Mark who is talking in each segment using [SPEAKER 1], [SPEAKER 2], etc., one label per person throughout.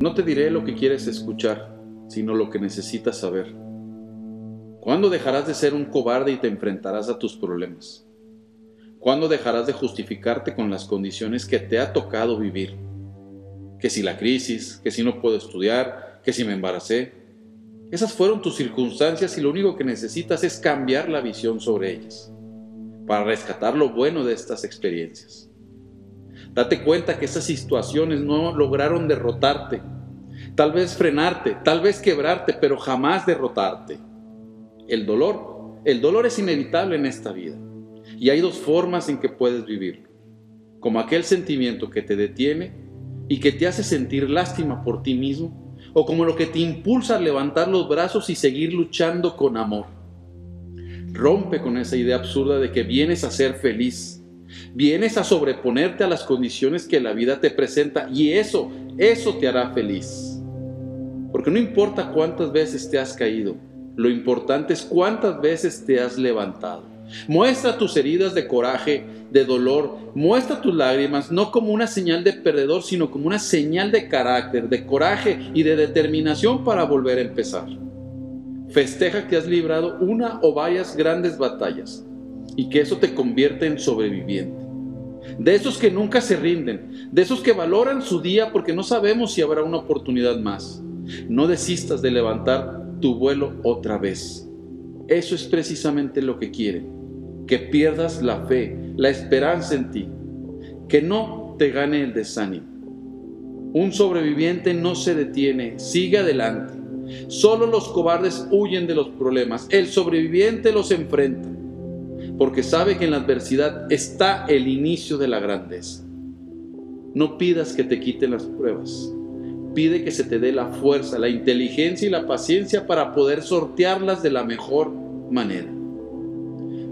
[SPEAKER 1] No te diré lo que quieres escuchar, sino lo que necesitas saber. ¿Cuándo dejarás de ser un cobarde y te enfrentarás a tus problemas? ¿Cuándo dejarás de justificarte con las condiciones que te ha tocado vivir? Que si la crisis, que si no puedo estudiar, que si me embaracé. Esas fueron tus circunstancias y lo único que necesitas es cambiar la visión sobre ellas para rescatar lo bueno de estas experiencias. Date cuenta que esas situaciones no lograron derrotarte, tal vez frenarte, tal vez quebrarte, pero jamás derrotarte. El dolor, el dolor es inevitable en esta vida y hay dos formas en que puedes vivirlo, como aquel sentimiento que te detiene y que te hace sentir lástima por ti mismo, o como lo que te impulsa a levantar los brazos y seguir luchando con amor. Rompe con esa idea absurda de que vienes a ser feliz Vienes a sobreponerte a las condiciones que la vida te presenta y eso, eso te hará feliz. Porque no importa cuántas veces te has caído, lo importante es cuántas veces te has levantado. Muestra tus heridas de coraje, de dolor, muestra tus lágrimas no como una señal de perdedor, sino como una señal de carácter, de coraje y de determinación para volver a empezar. Festeja que has librado una o varias grandes batallas y que eso te convierte en sobreviviente. De esos que nunca se rinden, de esos que valoran su día porque no sabemos si habrá una oportunidad más. No desistas de levantar tu vuelo otra vez. Eso es precisamente lo que quieren, que pierdas la fe, la esperanza en ti, que no te gane el desánimo. Un sobreviviente no se detiene, sigue adelante. Solo los cobardes huyen de los problemas, el sobreviviente los enfrenta porque sabe que en la adversidad está el inicio de la grandeza. No pidas que te quiten las pruebas. Pide que se te dé la fuerza, la inteligencia y la paciencia para poder sortearlas de la mejor manera.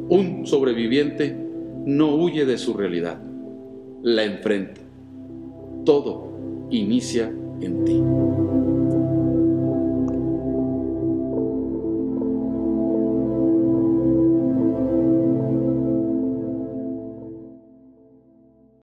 [SPEAKER 1] Un sobreviviente no huye de su realidad, la enfrenta. Todo inicia en ti.